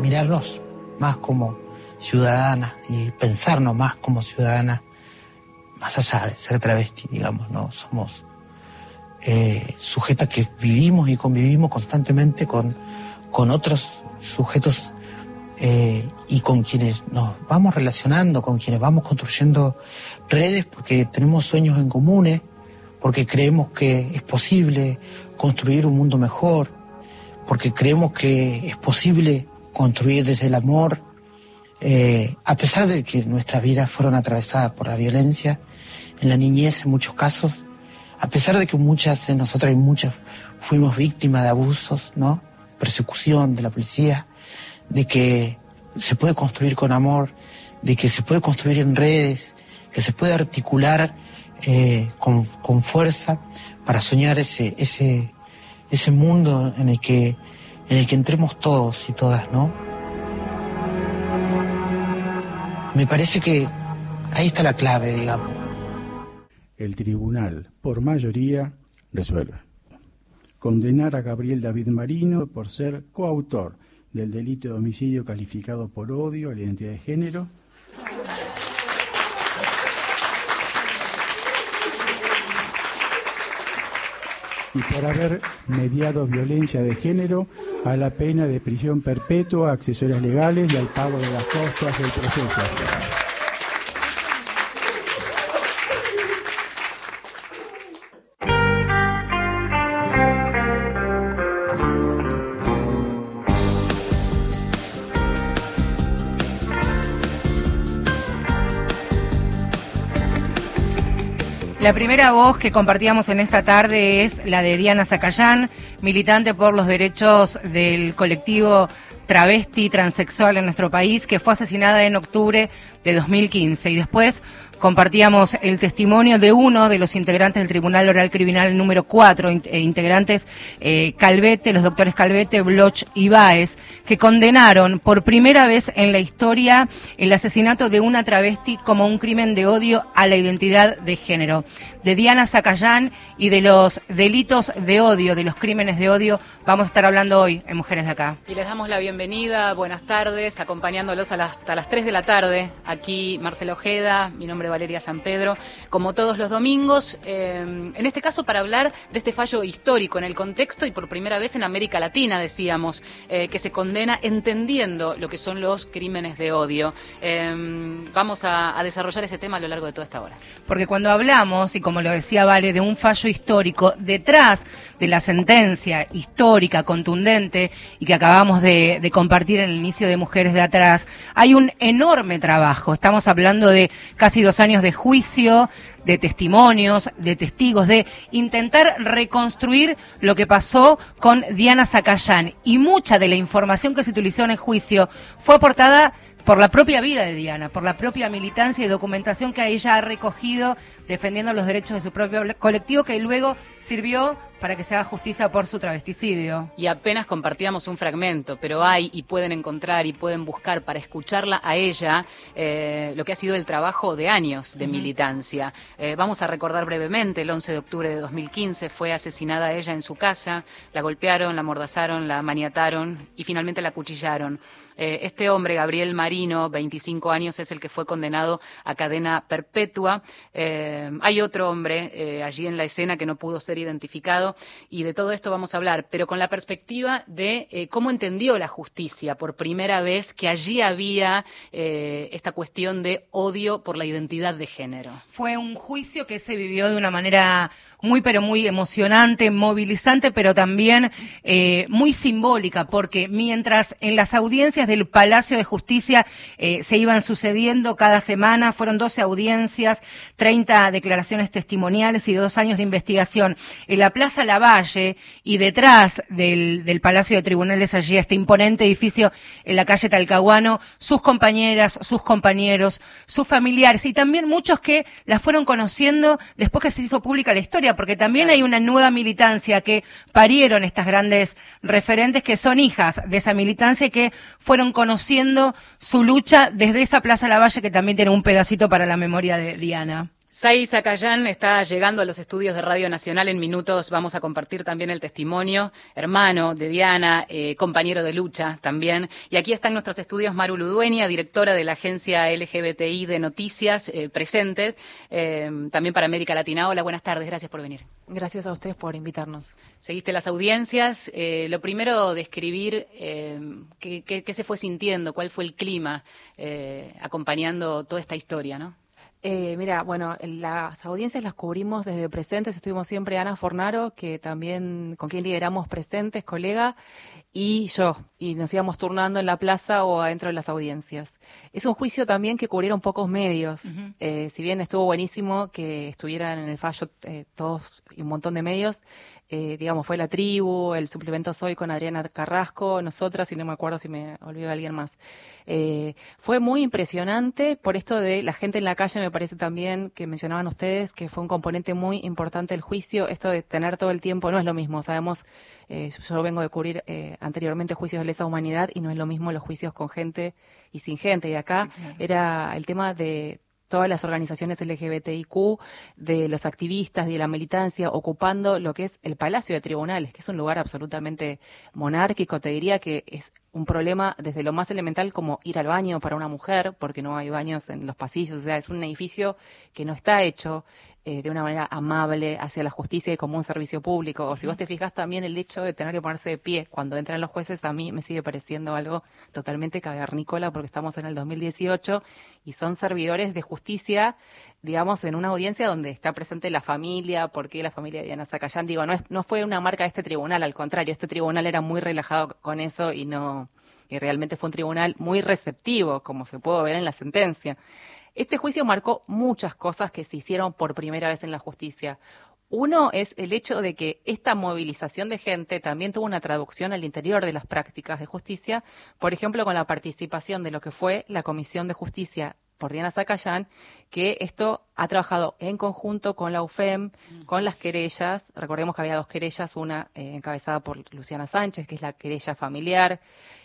mirarnos más como ciudadanas y pensarnos más como ciudadanas, más allá de ser travesti, digamos, ¿no? Somos eh, sujetas que vivimos y convivimos constantemente con, con otros sujetos eh, y con quienes nos vamos relacionando, con quienes vamos construyendo redes porque tenemos sueños en comunes, porque creemos que es posible construir un mundo mejor, porque creemos que es posible construir desde el amor, eh, a pesar de que nuestras vidas fueron atravesadas por la violencia, en la niñez en muchos casos, a pesar de que muchas de nosotras y muchas fuimos víctimas de abusos, ¿no? Persecución de la policía, de que se puede construir con amor, de que se puede construir en redes, que se puede articular eh, con, con, fuerza para soñar ese, ese, ese mundo en el que en el que entremos todos y todas, ¿no? Me parece que ahí está la clave, digamos. El tribunal, por mayoría, resuelve. Condenar a Gabriel David Marino por ser coautor del delito de homicidio calificado por odio a la identidad de género. y por haber mediado violencia de género a la pena de prisión perpetua, accesorias legales y al pago de las costas del proceso. La primera voz que compartíamos en esta tarde es la de Diana Zacayán, militante por los derechos del colectivo travesti transexual en nuestro país, que fue asesinada en octubre de 2015 y después compartíamos el testimonio de uno de los integrantes del Tribunal Oral Criminal número 4, eh, integrantes eh, Calvete, los doctores Calvete, Bloch y Baez, que condenaron por primera vez en la historia el asesinato de una travesti como un crimen de odio a la identidad de género. De Diana Zacayán y de los delitos de odio, de los crímenes de odio, vamos a estar hablando hoy en Mujeres de Acá. Y les damos la bienvenida, buenas tardes, acompañándolos hasta las 3 de la tarde. Aquí Marcelo Ojeda, mi nombre Valeria San Pedro, como todos los domingos, eh, en este caso para hablar de este fallo histórico en el contexto y por primera vez en América Latina, decíamos, eh, que se condena entendiendo lo que son los crímenes de odio. Eh, vamos a, desarrollar este tema a lo largo de toda esta hora. Porque cuando hablamos, y como lo decía Vale, de un fallo histórico, detrás de la sentencia histórica, contundente, y que acabamos de, de compartir en el inicio de Mujeres de Atrás, hay un enorme trabajo. Estamos hablando de casi años de juicio, de testimonios, de testigos, de intentar reconstruir lo que pasó con Diana Zacayán. Y mucha de la información que se utilizó en el juicio fue aportada por la propia vida de Diana, por la propia militancia y documentación que ella ha recogido defendiendo los derechos de su propio colectivo, que luego sirvió para que se haga justicia por su travesticidio. Y apenas compartíamos un fragmento, pero hay y pueden encontrar y pueden buscar para escucharla a ella eh, lo que ha sido el trabajo de años de militancia. Eh, vamos a recordar brevemente, el 11 de octubre de 2015 fue asesinada ella en su casa, la golpearon, la mordazaron, la maniataron y finalmente la cuchillaron. Eh, este hombre, Gabriel Marino, 25 años, es el que fue condenado a cadena perpetua. Hay otro hombre allí en la escena que no pudo ser identificado y de todo esto vamos a hablar, pero con la perspectiva de cómo entendió la justicia por primera vez que allí había esta cuestión de odio por la identidad de género. Fue un juicio que se vivió de una manera muy pero muy emocionante, movilizante, pero también eh, muy simbólica, porque mientras en las audiencias del Palacio de Justicia eh, se iban sucediendo cada semana, fueron 12 audiencias, 30 declaraciones testimoniales y dos años de investigación. En la Plaza Lavalle y detrás del, del Palacio de Tribunales, allí este imponente edificio en la calle Talcahuano, sus compañeras, sus compañeros, sus familiares y también muchos que la fueron conociendo después que se hizo pública la historia porque también hay una nueva militancia que parieron estas grandes referentes que son hijas de esa militancia y que fueron conociendo su lucha desde esa Plaza Lavalle que también tiene un pedacito para la memoria de Diana. Sai Zacayán está llegando a los estudios de Radio Nacional en minutos. Vamos a compartir también el testimonio, hermano de Diana, eh, compañero de lucha también. Y aquí están nuestros estudios Maru Ludueña, directora de la agencia LGBTI de Noticias, eh, presente, eh, también para América Latina. Hola, buenas tardes, gracias por venir. Gracias a ustedes por invitarnos. Seguiste las audiencias. lo primero, describir qué, qué, se fue sintiendo, cuál fue el clima acompañando toda esta historia, ¿no? Eh, mira, bueno, las audiencias las cubrimos desde presentes. Estuvimos siempre Ana Fornaro, que también con quien lideramos presentes, colega, y yo. Y nos íbamos turnando en la plaza o adentro de las audiencias. Es un juicio también que cubrieron pocos medios. Eh, si bien estuvo buenísimo que estuvieran en el fallo eh, todos y un montón de medios, eh, digamos, fue la tribu, el suplemento Soy con Adriana Carrasco, nosotras, y no me acuerdo si me olvido de alguien más. Eh, fue muy impresionante por esto de la gente en la calle, me parece también que mencionaban ustedes, que fue un componente muy importante del juicio, esto de tener todo el tiempo no es lo mismo, sabemos, eh, yo vengo de cubrir anteriormente juicios de lesa humanidad y no es lo mismo los juicios con gente y sin gente, y acá era el tema de todas las organizaciones LGBTIQ, de los activistas, de la militancia, ocupando lo que es el Palacio de Tribunales, que es un lugar absolutamente monárquico, te diría que es un problema desde lo más elemental como ir al baño para una mujer, porque no hay baños en los pasillos, o sea, es un edificio que no está hecho eh, de una manera amable hacia la justicia y como un servicio público. O si vos te fijas también el hecho de tener que ponerse de pie cuando entran los jueces, a mí me sigue pareciendo algo totalmente cavernícola porque estamos en el 2018 y son servidores de justicia, digamos, en una audiencia donde está presente la familia, porque la familia de Diana Zacayán, digo, no, es, no fue una marca de este tribunal, al contrario, este tribunal era muy relajado con eso y no y realmente fue un tribunal muy receptivo, como se pudo ver en la sentencia. Este juicio marcó muchas cosas que se hicieron por primera vez en la justicia. Uno es el hecho de que esta movilización de gente también tuvo una traducción al interior de las prácticas de justicia, por ejemplo, con la participación de lo que fue la Comisión de Justicia por Diana Zacayán, que esto ha trabajado en conjunto con la UFEM, con las querellas. Recordemos que había dos querellas, una eh, encabezada por Luciana Sánchez, que es la querella familiar,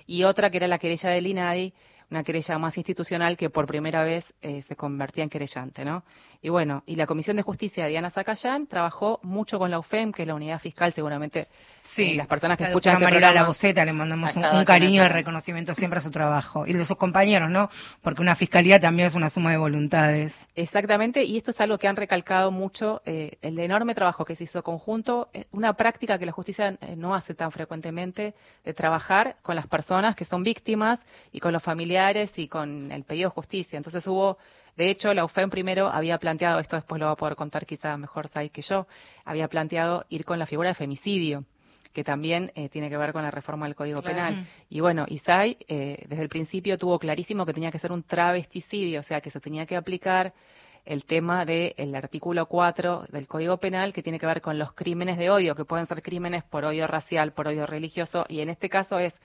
y otra que era la querella del INADI, una querella más institucional que por primera vez eh, se convertía en querellante, ¿no? Y bueno, y la Comisión de Justicia de Diana Zacayán trabajó mucho con la UFEM, que es la unidad fiscal, seguramente sí, eh, las personas que escuchan este María La Boceta le mandamos un, cariño de reconocimiento siempre a su trabajo y de sus compañeros, ¿no? Porque una fiscalía también es una suma de voluntades. Exactamente, y esto es algo que han recalcado mucho, eh, el enorme trabajo que se hizo conjunto, una práctica que la justicia no hace tan frecuentemente, de trabajar con las personas que son víctimas y con los familiares y con el pedido de justicia. Entonces hubo de hecho, la UFEM primero había planteado, esto después lo va a poder contar quizá mejor Sai que yo, había planteado ir con la figura de femicidio que también eh, tiene que ver con la reforma del Código Penal. Y bueno, Isai eh, desde el principio tuvo clarísimo que tenía que ser un travesticidio, o sea, que se tenía que aplicar el tema del artículo 4 del Código Penal que tiene que ver con los crímenes de odio, que pueden ser crímenes por odio racial, por odio religioso, y en este caso es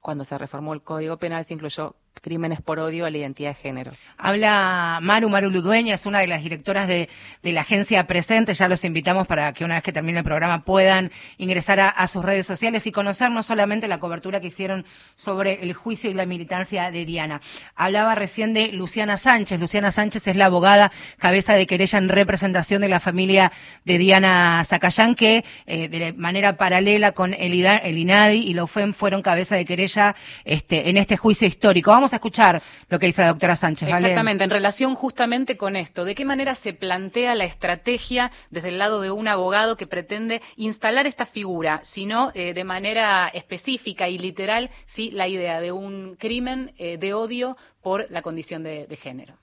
cuando se reformó el Código Penal se incluyó crímenes por odio a la identidad de género. Habla Maru, Maru Ludueña, es una de las directoras de, la agencia Presente. Ya los invitamos para que una vez que termine el programa puedan ingresar a, sus redes sociales y conocer no solamente la cobertura que hicieron sobre el juicio y la militancia de Diana. Hablaba recién de Luciana Sánchez. Luciana Sánchez es la abogada cabeza de querella en representación de la familia de Diana Zacayán, que eh, de manera paralela con el, INADI y la UFEM fueron cabeza de querella este, en este juicio histórico. Vamos a escuchar lo que dice la doctora Sánchez. Exactamente, en relación justamente con esto, ¿de qué manera se plantea la estrategia desde el lado de un abogado que pretende instalar esta figura, sino eh, de manera específica y literal, sí, la idea de un crimen eh, de odio por la condición de, género?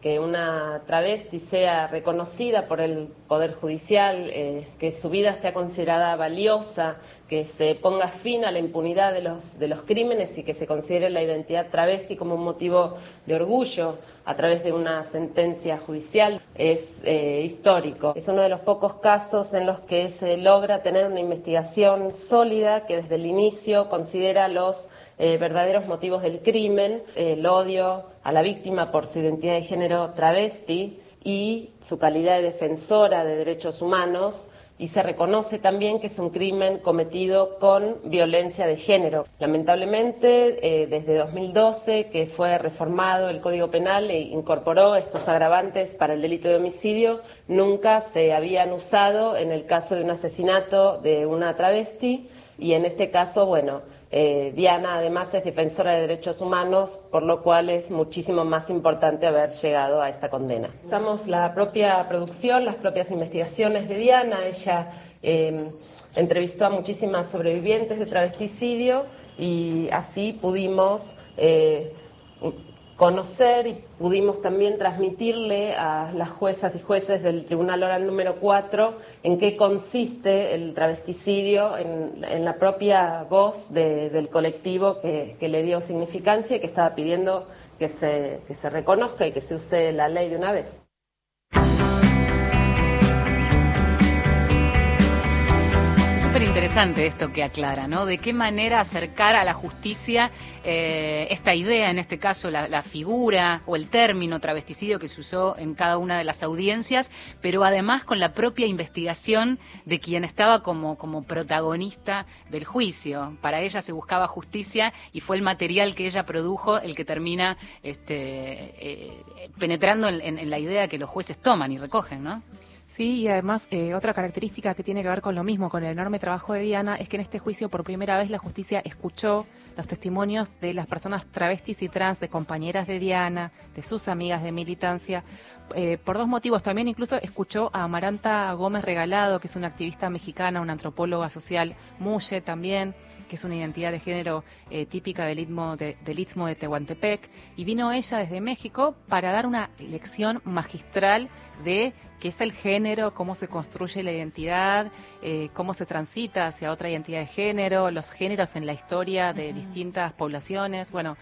Que una travesti sea reconocida por el Poder Judicial, eh, que su vida sea considerada valiosa, que se ponga fin a la impunidad de los, de los crímenes y que se considere la identidad travesti como un motivo de orgullo a través de una sentencia judicial es eh, histórico. Es uno de los pocos casos en los que se logra tener una investigación sólida que desde el inicio considera los eh, verdaderos motivos del crimen, el odio a la víctima por su identidad de género travesti y su calidad de defensora de derechos humanos y se reconoce también que es un crimen cometido con violencia de género. Lamentablemente, eh, desde 2012, que fue reformado el Código Penal e incorporó estos agravantes para el delito de homicidio, nunca se habían usado en el caso de un asesinato de una travesti y en este caso, bueno, eh, Diana además es defensora de derechos humanos, por lo cual es muchísimo más importante haber llegado a esta condena. Usamos la propia producción, las propias investigaciones de Diana. Ella em, entrevistó a muchísimas sobrevivientes de travesticidio y así pudimos eh, conocer y pudimos también transmitirle a las juezas y jueces del Tribunal Oral número 4 en qué consiste el travesticidio en, la propia voz del colectivo que, le dio significancia y que estaba pidiendo que se, que se reconozca y que se use la ley de una vez. Súper interesante esto que aclara, ¿no? De qué manera acercar a la justicia eh, esta idea, en este caso la, figura o el término travesticidio que se usó en cada una de las audiencias, pero además con la propia investigación de quien estaba como, como protagonista del juicio. Para ella se buscaba justicia y fue el material que ella produjo el que termina este, eh, penetrando en, en la idea que los jueces toman y recogen, ¿no? Sí, y además eh, otra característica que tiene que ver con lo mismo, con el enorme trabajo de Diana, es que en este juicio por primera vez la justicia escuchó los testimonios de las personas travestis y trans, de compañeras de Diana, de sus amigas de militancia, eh, por dos motivos. También incluso escuchó a Amaranta Gómez Regalado, que es una activista mexicana, una antropóloga social, Muye también que es una identidad de género eh, típica del istmo de, del Istmo de Tehuantepec, y vino ella desde México para dar una lección magistral de qué es el género, cómo se construye la identidad, eh, cómo se transita hacia otra identidad de género, los géneros en la historia de distintas poblaciones, bueno,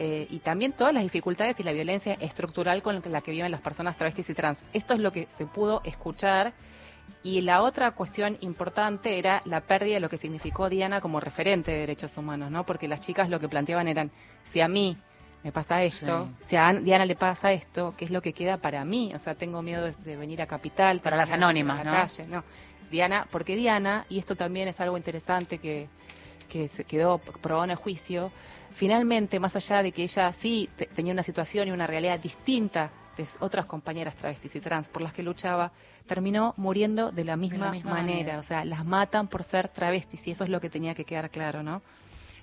eh, y también todas las dificultades y la violencia estructural con la que viven las personas travestis y trans. Esto es lo que se pudo escuchar y la otra cuestión importante era la pérdida de lo que significó Diana como referente de derechos humanos, ¿no? Porque las chicas lo que planteaban eran, si a mí me pasa esto, si a Diana le pasa esto, ¿qué es lo que queda para mí? O sea, tengo miedo de, venir a Capital. Para las anónimas, ¿no? no. Diana, porque Diana, y esto también es algo interesante que, que se quedó probado en el juicio, finalmente, más allá de que ella sí tenía una situación y una realidad distinta otras compañeras travestis y trans por las que luchaba, terminó muriendo de la misma, manera. O sea, las matan por ser travestis y eso es lo que tenía que quedar claro, ¿no?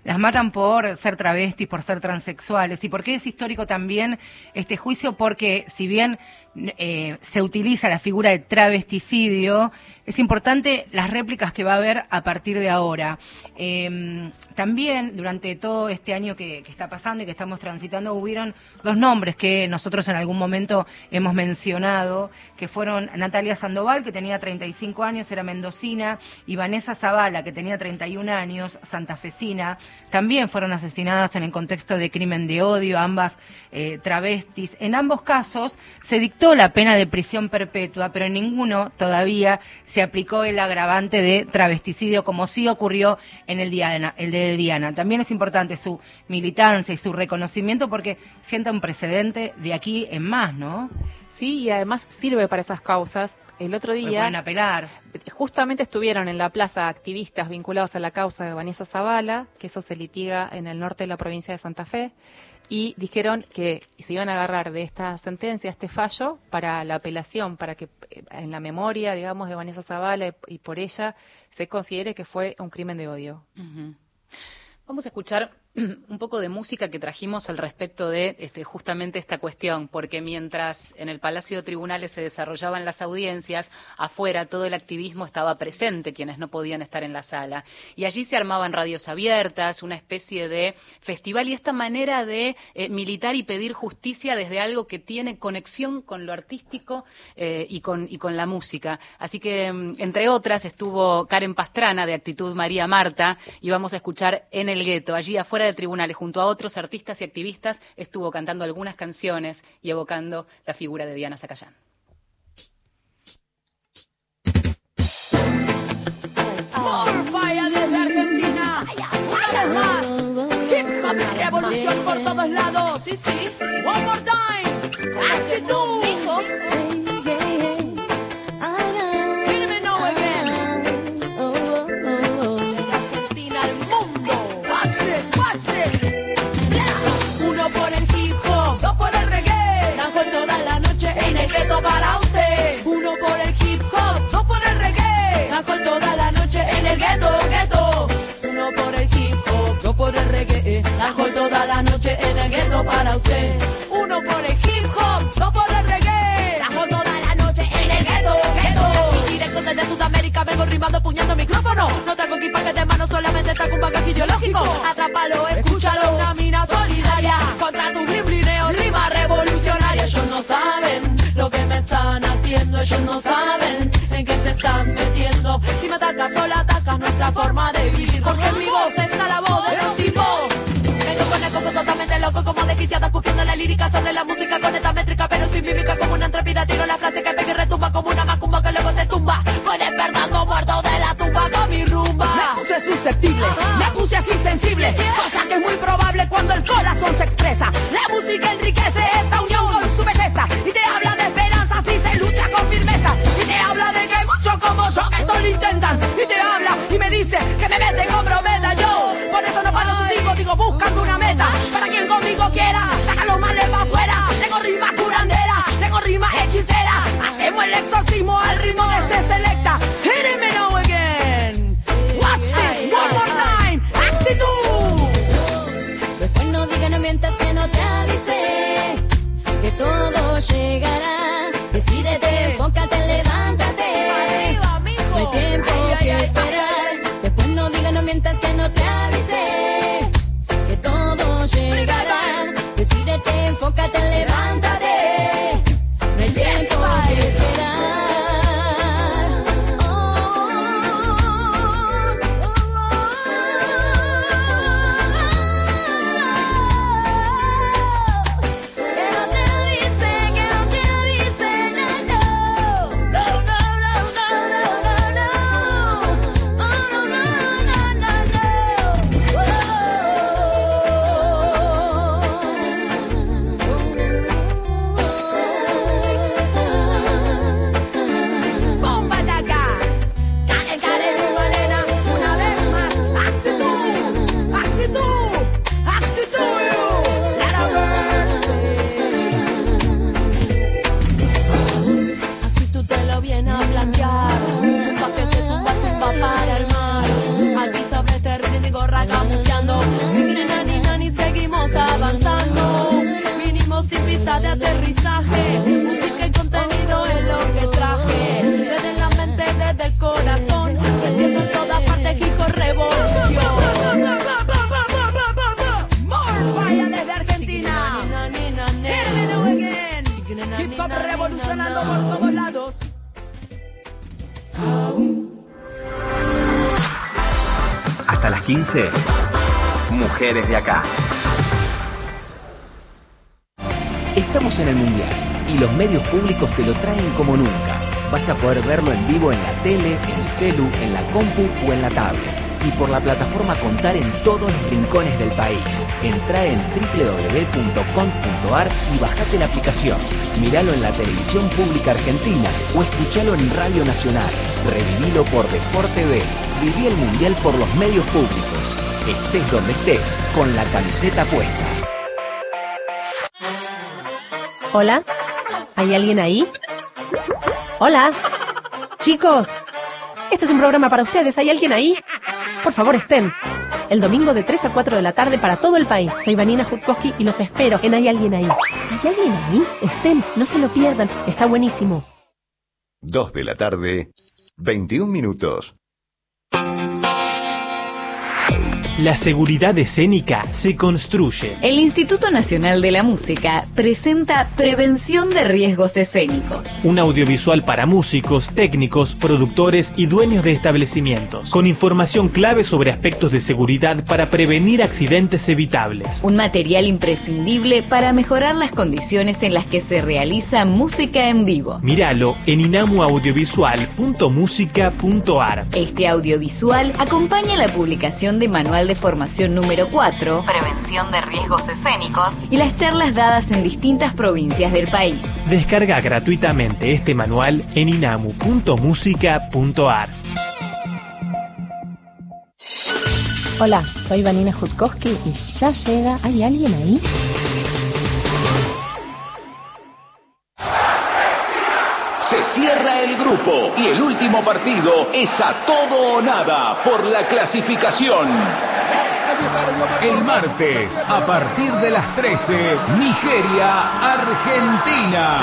Las matan por ser travestis, por ser transexuales. ¿Y por qué es histórico también este juicio? Porque si bien eh, se utiliza la figura de travesticidio, es importante las réplicas que va a haber a partir de ahora. Em, también durante todo este año que, está pasando y que estamos transitando hubieron dos nombres que nosotros en algún momento hemos mencionado, que fueron Natalia Sandoval, que tenía 35 años, era mendocina, y Vanessa Zavala, que tenía 31 años, santafesina, también fueron asesinadas en el contexto de crimen de odio, ambas eh, travestis. En ambos casos se dictó la pena de prisión perpetua, pero en ninguno todavía se aplicó el agravante de travesticidio, como sí ocurrió en el, el de Diana. También es importante su militancia y su reconocimiento porque sienta un precedente de aquí en más, ¿no? Sí, y además sirve para esas causas. El otro día. Pueden apelar. Justamente estuvieron en la plaza activistas vinculados a la causa de Vanessa Zavala, que eso se litiga en el norte de la provincia de Santa Fe y dijeron que se iban a agarrar de esta sentencia, este fallo, para la apelación, para que eh, en la memoria, digamos, de Vanessa Zavala y, por ella se considere que fue un crimen de odio. Vamos a escuchar un poco de música que trajimos al respecto de este, justamente esta cuestión, porque mientras en el Palacio de Tribunales se desarrollaban las audiencias, afuera todo el activismo estaba presente, quienes no podían estar en la sala. Y allí se armaban radios abiertas, una especie de festival y esta manera de eh, militar y pedir justicia desde algo que tiene conexión con lo artístico eh, y, con, la música. Así que, mm, entre otras, estuvo Karen Pastrana de Actitud María Marta y vamos a escuchar en el gueto, allí afuera de tribunales, junto a otros artistas y activistas, estuvo cantando algunas canciones y evocando la figura de Diana Zacayán. Morfaya desde Argentina, una vez más, hip hop revolución por todos lados. Sí, sí, one more time, actitud. Gueto para usted. Uno por el hip hop, dos por el reggae. Dancehall toda la noche en el gueto, gueto. Uno por el hip hop, dos por el reggae. Dancehall toda la noche en el gueto para usted. Uno por el hip hop, dos por el reggae. Dancehall toda la noche en el gueto, gueto. Y directo desde Sudamérica vengo rimando puñando micrófono. No tengo equipaje de mano, solamente tengo un bagaje ideológico. Atrápalo, escúchalo, una mina solidaria. Contra tu blineo, rima revolucionaria. Ellos no lo que me están haciendo, ellos no saben en qué se están metiendo. Si me atacas, solo atacas nuestra forma de vivir. Porque en mi voz está la voz de los tipos. Coco totalmente loco como desquiciada escupiendo la lírica sobre la música con esta métrica pero sin mímica como una intrépida tiro la frase que pega y retumba como una macumba que luego te tumba voy despertando muerto de la tumba con mi rumba me puse susceptible me puse así sensible cosa que es muy probable cuando el corazón se expresa la música enriquece esta unión exorcismo al ritmo de 15. Mujeres de acá. Estamos en el Mundial y los medios públicos te lo traen como nunca. Vas a poder verlo en vivo en la tele, en el celu, en la compu o en la tablet. Y por la plataforma Contar en todos los rincones del país. Entra en www.com.ar y bajate la aplicación. Míralo en la televisión pública argentina o escuchalo en Radio Nacional. Revivilo por Deport TV. Viví el Mundial por los medios públicos. Estés donde estés, con la camiseta puesta. Hola, ¿hay alguien ahí? Hola, chicos, este es un programa para ustedes. ¿Hay alguien ahí? Por favor, estén. El domingo de 3 a 4 de la tarde para todo el país. Soy Vanina Jutkowski y los espero en ¿Hay alguien ahí? ¿Hay alguien ahí? Estén, no se lo pierdan. Está buenísimo. 2 de la tarde, 21 minutos. La seguridad escénica se construye. El Instituto Nacional de la Música presenta Prevención de Riesgos Escénicos. Un audiovisual para músicos, técnicos, productores y dueños de establecimientos, con información clave sobre aspectos de seguridad para prevenir accidentes evitables. Un material imprescindible para mejorar las condiciones en las que se realiza música en vivo. Míralo en inamuaudiovisual.musica.ar. Este audiovisual acompaña la publicación de Manual de Formación número 4, Prevención de Riesgos Escénicos, y las charlas dadas en distintas provincias del país. Descarga gratuitamente este manual en inamu.musica.ar. Hola, soy Vanina Jutkowski y ya llega. ¿Hay alguien ahí? Cierra el grupo y el último partido es a todo o nada por la clasificación. El martes, a partir de las 13, Nigeria, Argentina.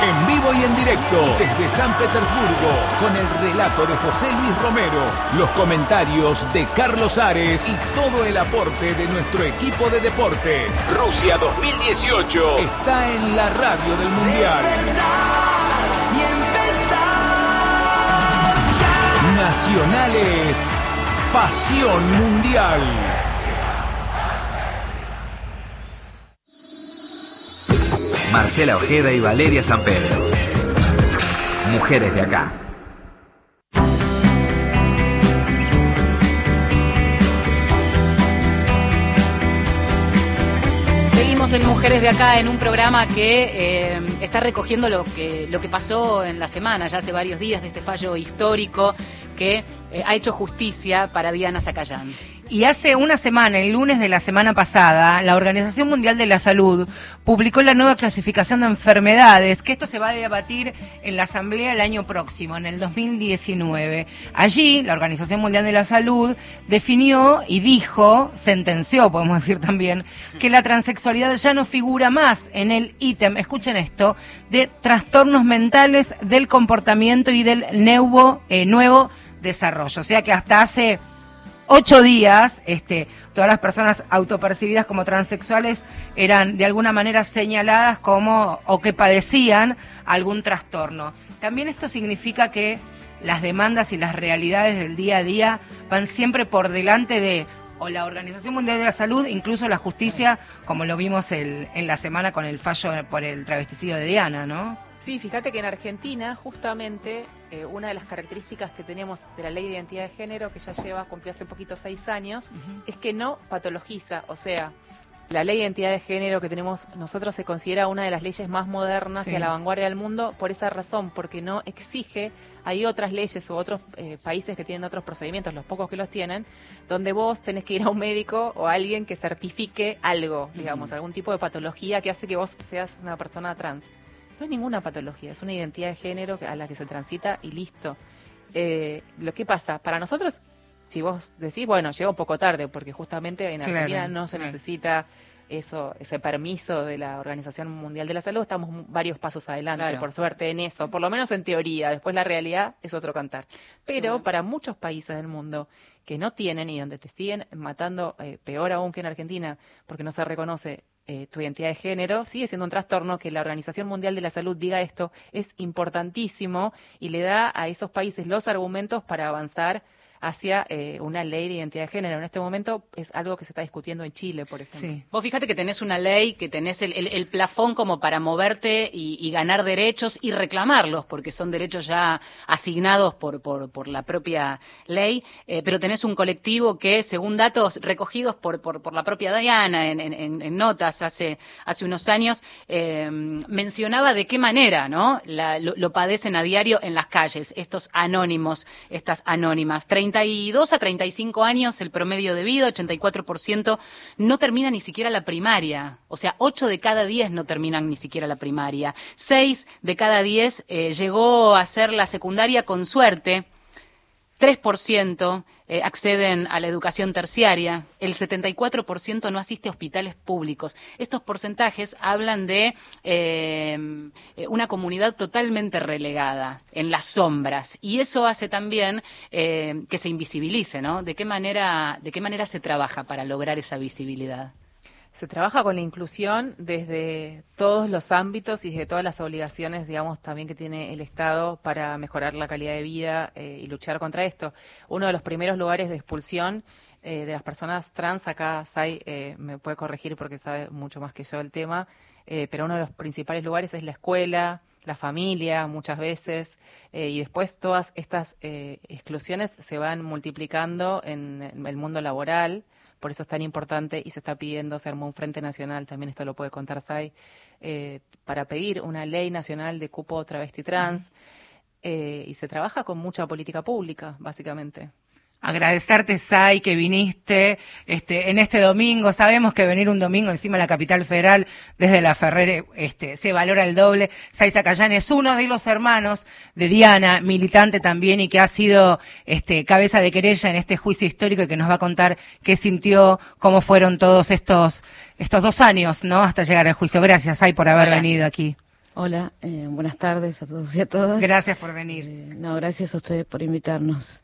En vivo y en directo desde San Petersburgo, con el relato de José Luis Romero, los comentarios de Carlos Ares y todo el aporte de nuestro equipo de deportes. Rusia 2018 está en la radio del Mundial. Nacionales, Pasión Mundial. Marcela Ojeda y Valeria San Pedro. Mujeres de acá. Seguimos en Mujeres de Acá en un programa que eh, está recogiendo lo que, lo que pasó en la semana, ya hace varios días, de este fallo histórico que eh, ha hecho justicia para Diana Zacayán. Y hace una semana, el lunes de la semana pasada, la Organización Mundial de la Salud publicó la nueva clasificación de enfermedades, que esto se va a debatir en la Asamblea el año próximo, en el 2019. Allí, la Organización Mundial de la Salud definió y dijo, sentenció, podemos decir también, que la transexualidad ya no figura más en el ítem, escuchen esto, de trastornos mentales del comportamiento y del nuevo, eh, nuevo desarrollo. O sea que hasta hace ocho días, este, todas las personas autopercibidas como transexuales eran de alguna manera señaladas como o que padecían algún trastorno. También esto significa que las demandas y las realidades del día a día van siempre por delante de o la Organización Mundial de la Salud, incluso la justicia, como lo vimos el- en la semana con el fallo por el travesticidio de Diana, ¿no? Sí, fíjate que en Argentina, justamente, eh, una de las características que tenemos de la ley de identidad de género, que ya lleva, cumplió hace poquito seis años, es que no patologiza. O sea, la ley de identidad de género que tenemos nosotros se considera una de las leyes más modernas Sí. y a la vanguardia del mundo por esa razón, porque no exige, hay otras leyes u otros eh, países que tienen otros procedimientos, los pocos que los tienen, donde vos tenés que ir a un médico o a alguien que certifique algo, digamos, algún tipo de patología que hace que vos seas una persona trans. No es ninguna patología, es una identidad de género a la que se transita y listo. Eh, lo que pasa, para nosotros, si vos decís, bueno, llega un poco tarde, porque justamente en Claro, Argentina no se claro. necesita eso, ese permiso de la Organización Mundial de la Salud, estamos varios pasos adelante, Claro. por suerte, en eso, por lo menos en teoría, después la realidad es otro cantar. Pero para muchos países del mundo que no tienen y donde te siguen matando, eh, peor aún que en Argentina, porque no se reconoce eh, tu identidad de género, sigue siendo un trastorno que la Organización Mundial de la Salud diga esto es importantísimo y le da a esos países los argumentos para avanzar hacia eh, una ley de identidad de género. En este momento es algo que se está discutiendo en Chile, por ejemplo. Vos fíjate que tenés una ley, que tenés el, el- el plafón como para moverte y, y ganar derechos y reclamarlos, porque son derechos ya asignados por, por, por la propia ley, eh, pero tenés un colectivo que, según datos recogidos por, por, por la propia Diana en, en- en- en notas hace, hace unos años, eh, mencionaba de qué manera ¿no? La- lo, lo padecen a diario en las calles, estos anónimos, estas anónimas. 32 a 35 años el promedio de vida, 84% no termina ni siquiera la primaria. O sea, 8 de cada 10 no terminan ni siquiera la primaria. 6 de cada 10 eh, llegó a ser la secundaria con suerte. 3% eh, acceden a la educación terciaria, el 74% no asiste a hospitales públicos. Estos porcentajes hablan de eh, eh, una comunidad totalmente relegada, en las sombras, y eso hace también que se invisibilice, ¿no? ¿De qué manera, de qué manera se trabaja para lograr esa visibilidad? Se trabaja con la inclusión desde todos los ámbitos y desde todas las obligaciones, digamos, también que tiene el Estado para mejorar la calidad de vida eh, y luchar contra esto. Uno de los primeros lugares de expulsión eh, de las personas trans, acá Sai eh, me puede corregir porque sabe mucho más que yo el tema, eh, pero uno de los principales lugares es la escuela, la familia muchas veces, y después todas estas eh, exclusiones se van multiplicando en el mundo laboral. Por eso es tan importante y se está pidiendo, se armó un Frente Nacional, también esto lo puede contar Sai, eh, para pedir una ley nacional de cupo travesti trans. eh, y se trabaja con mucha política pública, básicamente. Agradecerte, Sai, que viniste este, en este domingo. Sabemos que venir un domingo encima de la capital federal, desde la Ferrer, este, se valora el doble. Sai Zacayán es uno de los hermanos de Diana, militante también y que ha sido este, cabeza de querella en este juicio histórico y que nos va a contar qué sintió, cómo fueron todos estos, estos dos años, ¿no? Hasta llegar al juicio. Gracias, Sai, por haber Hola. venido aquí. Hola, eh, buenas tardes a todos y a todas. Gracias por venir. Eh, no, gracias a ustedes por invitarnos.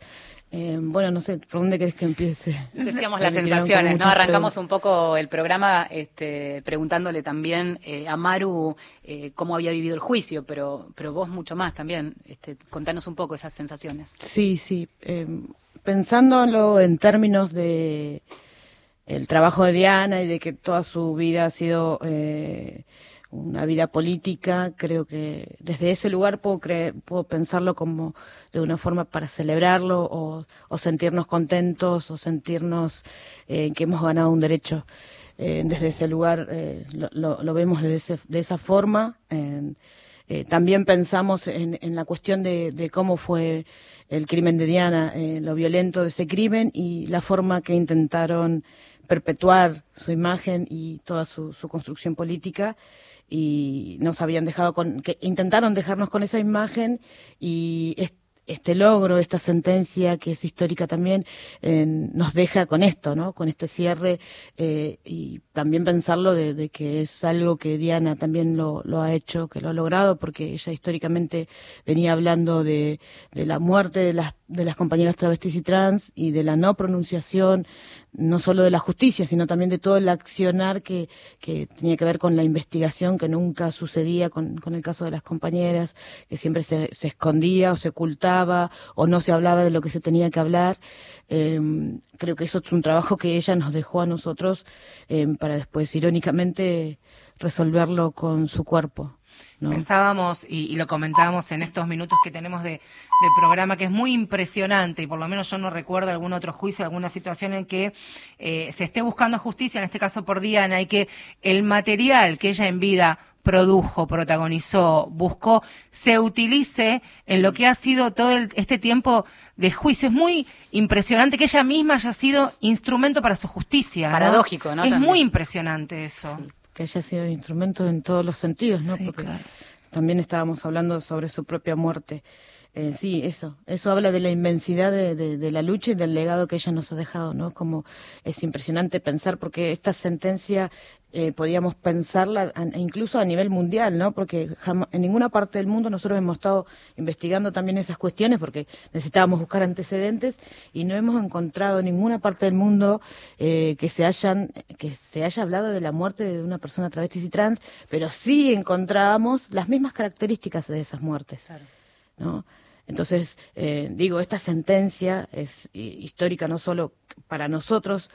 Eh, bueno, no sé, ¿por dónde querés que empiece? Decíamos las sensaciones, ¿no? Arrancamos un poco el programa este, preguntándole también eh, a Maru eh, cómo había vivido el juicio, pero, pero vos mucho más también. Este, contanos un poco esas sensaciones. Sí, sí. eh, pensándolo en términos de el trabajo de Diana y de que toda su vida ha sido eh, una vida política, creo que desde ese lugar puedo, cre- puedo pensarlo como de una forma para celebrarlo o, o sentirnos contentos o sentirnos eh, que hemos ganado un derecho. Eh, desde ese lugar eh, lo, lo- vemos desde ese- de esa forma. eh, también pensamos en, en la cuestión de, de cómo fue el crimen de Diana, eh, lo violento de ese crimen y la forma que intentaron perpetuar su imagen y toda su, su construcción política y nos habían dejado con que intentaron dejarnos con esa imagen y es- este logro, esta sentencia que es histórica también, eh, nos deja con esto, ¿no? Con este cierre eh, y también pensarlo de, que es algo que Diana también lo, lo ha hecho, que lo ha logrado, porque ella históricamente venía hablando de, de la muerte de las, de las compañeras travestis y trans y de la no pronunciación, no solo de la justicia, sino también de todo el accionar que, que tenía que ver con la investigación que nunca sucedía con, con el caso de las compañeras, que siempre se, se escondía o se ocultaba o no se hablaba de lo que se tenía que hablar. Eh, creo que eso es un trabajo que ella nos dejó a nosotros eh, para después, irónicamente, resolverlo con su cuerpo. ¿no? Pensábamos y, lo comentábamos en estos minutos que tenemos de, de programa, que es muy impresionante, y por lo menos yo no recuerdo algún otro juicio, alguna situación en que eh, se esté buscando justicia, en este caso por Diana, y que el material que ella en vida produjo, protagonizó, buscó, se utilice en lo que ha sido todo el- este tiempo de juicio. Es muy impresionante que ella misma haya sido instrumento para su justicia. Paradójico, ¿no? Es También. muy impresionante eso. que haya sido instrumento en todos los sentidos, ¿no? Sí, Porque claro. también estábamos hablando sobre su propia muerte. Eh, sí, eso, eso habla de la inmensidad de, de- de la lucha y del legado que ella nos ha dejado, ¿no? Como es impresionante pensar, porque esta sentencia eh, podíamos pensarla a- incluso a nivel mundial, ¿no? Porque en ninguna parte del mundo nosotros hemos estado investigando también esas cuestiones, porque necesitábamos buscar antecedentes y no hemos encontrado en ninguna parte del mundo eh, que se hayan que se haya hablado de la muerte de una persona travesti y trans, pero sí encontrábamos las mismas características de esas muertes. ¿no? Entonces, eh, digo, esta sentencia es hi- histórica no solo para nosotros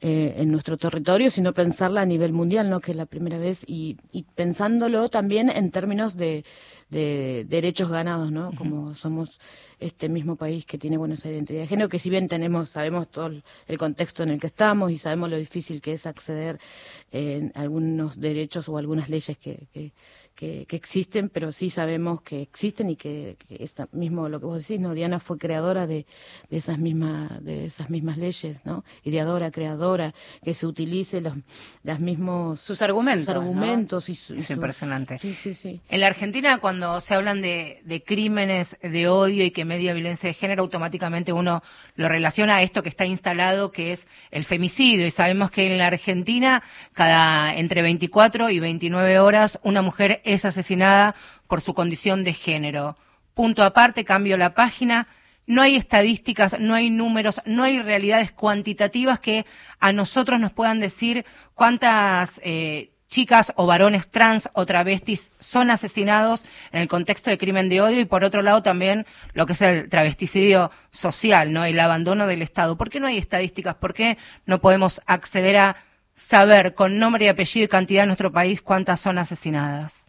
eh, en nuestro territorio, sino pensarla a nivel mundial, ¿no? que es la primera vez, y, y pensándolo también en términos de, de derechos ganados, ¿no? como somos este mismo país que tiene bueno esa identidad de género, que si bien tenemos, sabemos todo el- el contexto en el que estamos y sabemos lo difícil que es acceder en algunos derechos o algunas leyes que, que, que, que existen, pero sí sabemos que existen y que, que esta mismo lo que vos decís, ¿no? Diana fue creadora de, de esas mismas de esas mismas leyes, ¿no? Ideadora, creadora, que se utilice los las mismos sus argumentos, sus ¿no? argumentos y su- Es su- impresionante. Sí, sí, sí. En la Argentina, cuando se hablan de, de crímenes de odio y que media violencia de género, automáticamente uno lo relaciona a esto que está instalado, que es el femicidio. Y sabemos que en la Argentina, cada entre 24 y 29 horas, una mujer es asesinada por su condición de género. Punto aparte, cambio la página. No hay estadísticas, no hay números, no hay realidades cuantitativas que a nosotros nos puedan decir cuántas eh, chicas o varones trans o travestis son asesinados en el contexto de crimen de odio y por otro lado también lo que es el travesticidio social, ¿no? El abandono del Estado. ¿Por qué no hay estadísticas? ¿Por qué no podemos acceder a saber con nombre y apellido y cantidad en nuestro país cuántas son asesinadas?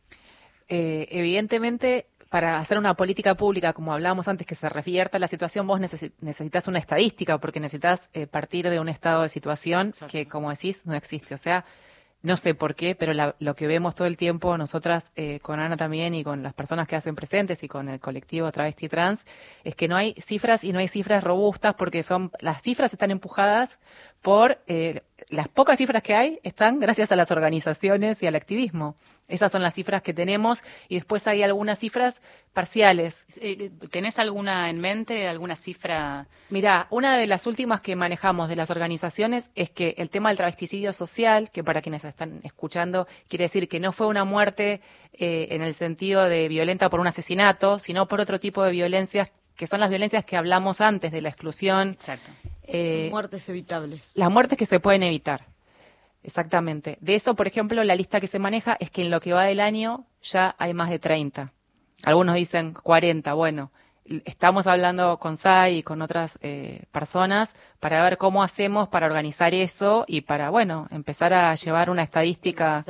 Eh, evidentemente, para hacer una política pública, como hablábamos antes, que se revierta la situación, vos necesi- necesitas una estadística, porque necesitas eh, partir de un estado de situación que, como decís, no existe. O sea, no sé por qué, pero la- lo que vemos todo el tiempo, nosotras eh, con Ana también y con las personas que hacen presentes y con el colectivo Travesti Trans, es que no hay cifras y no hay cifras robustas porque son las cifras están empujadas por eh, las pocas cifras que hay están gracias a las organizaciones y al activismo. Esas son las cifras que tenemos y después hay algunas cifras parciales. Eh, ¿Tenés alguna en mente, alguna cifra? Mira, una de las últimas que manejamos de las organizaciones es que el tema del travesticidio social, que para quienes están escuchando, quiere decir que no fue una muerte eh, en el sentido de violenta por un asesinato, sino por otro tipo de violencias, que son las violencias que hablamos antes de la exclusión. Exacto. Eh, muertes evitables. las muertes que se pueden evitar. Exactamente. De eso, por ejemplo, la lista que se maneja es que en lo que va del año ya hay más de 30. Algunos dicen 40. Bueno, estamos hablando con SAI y con otras eh, personas para ver cómo hacemos para organizar eso y para, bueno, empezar a llevar una estadística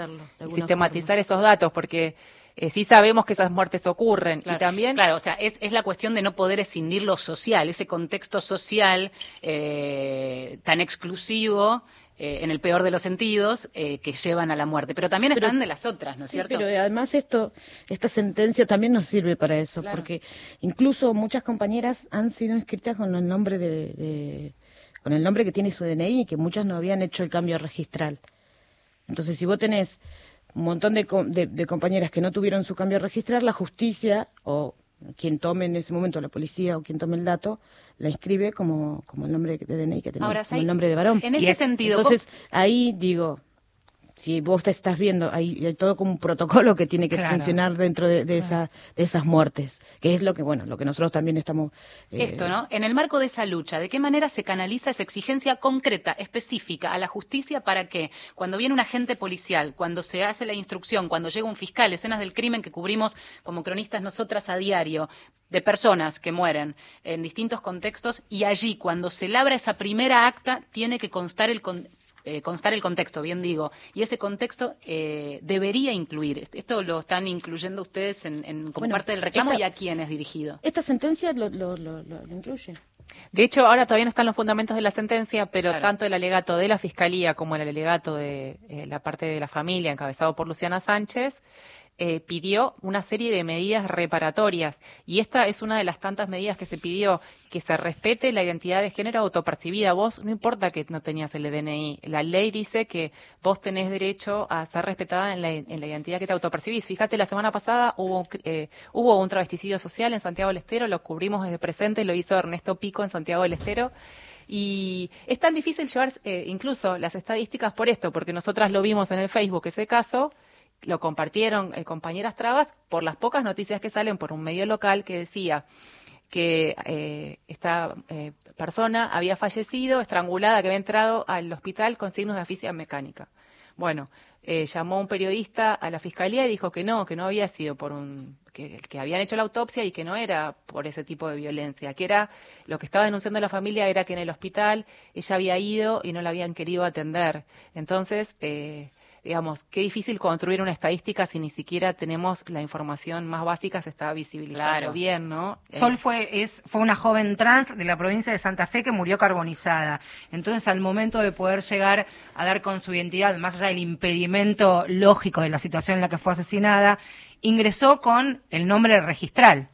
y sistematizar esos datos, porque eh, sí sabemos que esas muertes ocurren. Claro, y también Claro, o sea, es, es la cuestión de no poder escindir lo social, ese contexto social eh, tan exclusivo. eh, en el peor de los sentidos, eh, que llevan a la muerte. Pero también están de las otras, ¿no es Sí, cierto? pero además esto, esta sentencia también nos sirve para eso, Claro. porque incluso muchas compañeras han sido inscritas con el nombre de, de- con el nombre que tiene su DNI y que muchas no habían hecho el cambio registral. Entonces, si vos tenés un montón de, de- de compañeras que no tuvieron su cambio registral, la justicia o quien tome en ese momento, la policía o quien tome el dato, la inscribe como, como el nombre de DNI que tenía, Ahora, como el nombre de varón. en ese sentido, Entonces, ahí digo, si vos te estás viendo, hay, hay todo como un protocolo que tiene que Claro. funcionar dentro de, de, esa- de esas muertes, que es lo que, bueno, lo que nosotros también estamos... eh, Esto, ¿no? En el marco de esa lucha, ¿de qué manera se canaliza esa exigencia concreta, específica a la justicia para que cuando viene un agente policial, cuando se hace la instrucción, cuando llega un fiscal, escenas del crimen que cubrimos como cronistas nosotras a diario, de personas que mueren en distintos contextos, y allí, cuando se labra esa primera acta, tiene que constar el... con- eh, constar el contexto, bien digo, y ese contexto eh, debería incluir. Esto lo están incluyendo ustedes en, en- como Bueno, parte del reclamo esta- y a quién es dirigido. Esta sentencia lo, lo, lo, lo- lo incluye. De hecho, ahora todavía no están los fundamentos de la sentencia, pero Claro. tanto el alegato de la Fiscalía como el alegato de eh, la parte de la familia, encabezado por Luciana Sánchez, eh, pidió una serie de medidas reparatorias. Y esta es una de las tantas medidas que se pidió, que se respete la identidad de género autopercibida. Vos, no importa que no tenías el DNI, la ley dice que vos tenés derecho a ser respetada en la, en la identidad que te autopercibís. Fíjate, la semana pasada hubo, eh, hubo un travesticidio social en Santiago del Estero, lo cubrimos desde presente, lo hizo Ernesto Pico en Santiago del Estero. Y es tan difícil llevar eh, incluso las estadísticas por esto, porque nosotras lo vimos en el Facebook ese caso, lo compartieron eh, compañeras trabas por las pocas noticias que salen por un medio local que decía que eh, esta eh, persona había fallecido, estrangulada, que había entrado al hospital con signos de asfixia mecánica. Bueno, eh, llamó un periodista a la fiscalía y dijo que no, que no había sido por un que, que habían hecho la autopsia y que no era por ese tipo de violencia, que era lo que estaba denunciando la familia era que en el hospital ella había ido y no la habían querido atender. Entonces, eh, digamos, qué difícil construir una estadística si ni siquiera tenemos la información más básica, se está visibilizando Claro. bien, ¿no? Eh, Sol fue, es, fue una joven trans de la provincia de Santa Fe que murió carbonizada. Entonces, al momento de poder llegar a dar con su identidad, más allá del impedimento lógico de la situación en la que fue asesinada, ingresó con el nombre registral.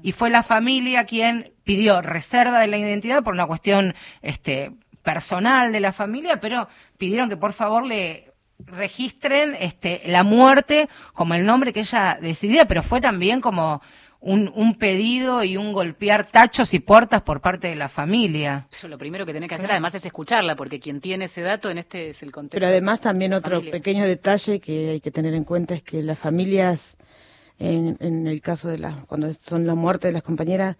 Y fue la familia quien pidió reserva de la identidad por una cuestión este, personal de la familia, pero pidieron que por favor le registren este, la muerte como el nombre que ella decidía, pero fue también como un, un pedido y un golpear tachos y puertas por parte de la familia. Pero lo primero que tenés que hacer además es escucharla, porque quien tiene ese dato en este es el contexto. Pero además también otro familia. pequeño detalle que hay que tener en cuenta es que las familias, en, en el caso de las, cuando son la muerte de las compañeras,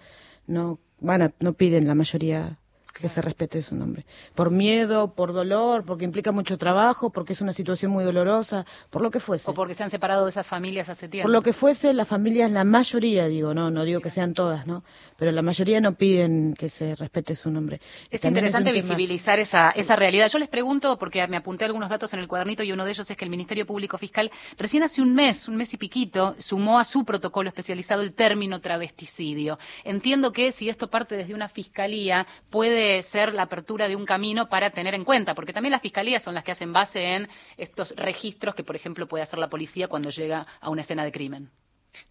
no van a, no piden la mayoría que se respete su nombre. Por miedo, por dolor, porque implica mucho trabajo, porque es una situación muy dolorosa, por lo que fuese. O porque se han separado de esas familias hace tiempo. Por lo que fuese, las familias, la mayoría, digo, no, no digo que sean todas, ¿no? Pero la mayoría no piden que se respete su nombre. Es También interesante tema- visibilizar esa, esa realidad. Yo les pregunto, porque me apunté algunos datos en el cuadernito y uno de ellos es que el Ministerio Público Fiscal recién hace un mes, un mes y piquito, sumó a su protocolo especializado el término travesticidio. Entiendo que si esto parte desde una fiscalía, puede puede ser la apertura de un camino para tener en cuenta, porque también las fiscalías son las que hacen base en estos registros que, por ejemplo, puede hacer la policía cuando llega a una escena de crimen.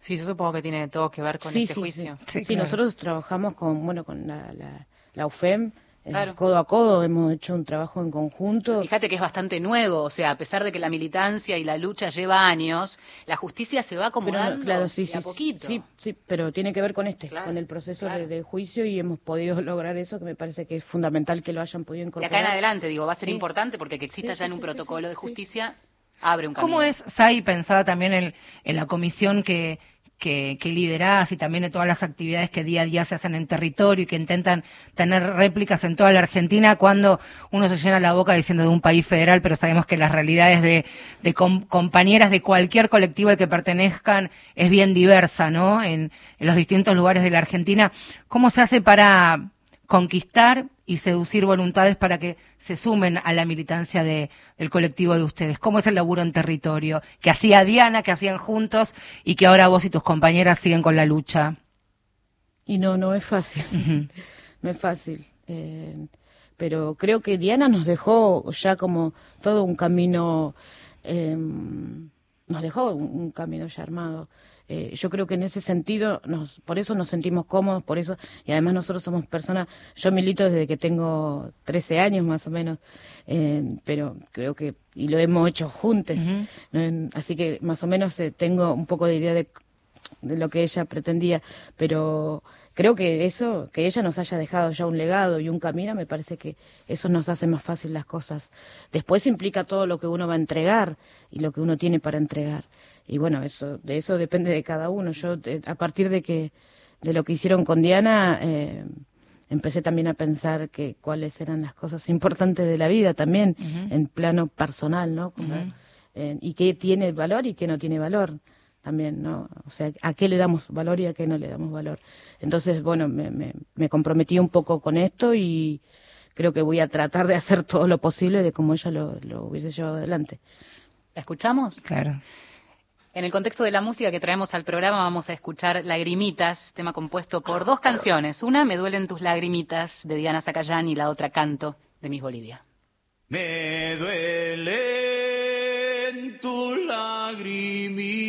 Sí, yo supongo que tiene todo que ver con sí, este sí, juicio. Sí, Sí, nosotros trabajamos con, bueno, con la, la, la UFEM, Claro. codo a codo, hemos hecho un trabajo en conjunto. Fíjate que es bastante nuevo, o sea, a pesar de que la militancia y la lucha lleva años, la justicia se va Pero acomodando claro, sí, de a sí, poquito. sí, sí, pero tiene que ver con este, Claro, con el proceso claro. de, de juicio y hemos podido lograr eso, que me parece que es fundamental que lo hayan podido De incorporar. acá en adelante, digo, va a ser Sí. importante porque que exista Sí, ya sí, en un sí, sí, protocolo sí, de sí. justicia abre un camino. ¿Cómo es, Sai, pensaba también en, en la comisión que, que, que liderás y también de todas las actividades que día a día se hacen en territorio y que intentan tener réplicas en toda la Argentina cuando uno se llena la boca diciendo de un país federal, pero sabemos que las realidades de, de com- compañeras de cualquier colectivo al que pertenezcan es bien diversa, ¿no? En, en los distintos lugares de la Argentina. ¿Cómo se hace para conquistar y seducir voluntades para que se sumen a la militancia de, del colectivo de ustedes. ¿Cómo es el laburo en territorio? Que hacía Diana, que hacían juntos y que ahora vos y tus compañeras siguen con la lucha. Y no, no es fácil. no es fácil. Eh, pero creo que Diana nos dejó ya como todo un camino, eh, nos dejó un, un camino ya armado. Eh, yo creo que en ese sentido, nos, por eso nos sentimos cómodos, por eso, y además nosotros somos personas, yo milito desde que tengo 13 años más o menos, eh, pero creo que, y lo hemos hecho juntos, ¿no? En- así que más o menos eh, tengo un poco de idea de de lo que ella pretendía, pero creo que eso, que ella nos haya dejado ya un legado y un camino, me parece que eso nos hace más fácil las cosas. Después implica todo lo que uno va a entregar y lo que uno tiene para entregar. Y bueno, eso, de eso depende de cada uno. Yo, eh, a partir de que, de lo que hicieron con Diana, eh, empecé también a pensar que cuáles eran las cosas importantes de la vida también, en plano personal, ¿no? Como, eh, y qué tiene valor y qué no tiene valor también, ¿no? O sea, a qué le damos valor y a qué no le damos valor. Entonces, bueno, me, me, me comprometí un poco con esto y creo que voy a tratar de hacer todo lo posible de como ella lo, lo hubiese llevado adelante. ¿La escuchamos? Claro. En el contexto de la música que traemos al programa vamos a escuchar Lagrimitas, tema compuesto por dos canciones. Una, Me duelen tus lagrimitas, de Diana Zacayán, y la otra, Canto, de Miss Bolivia. Me duelen tus lagrimitas.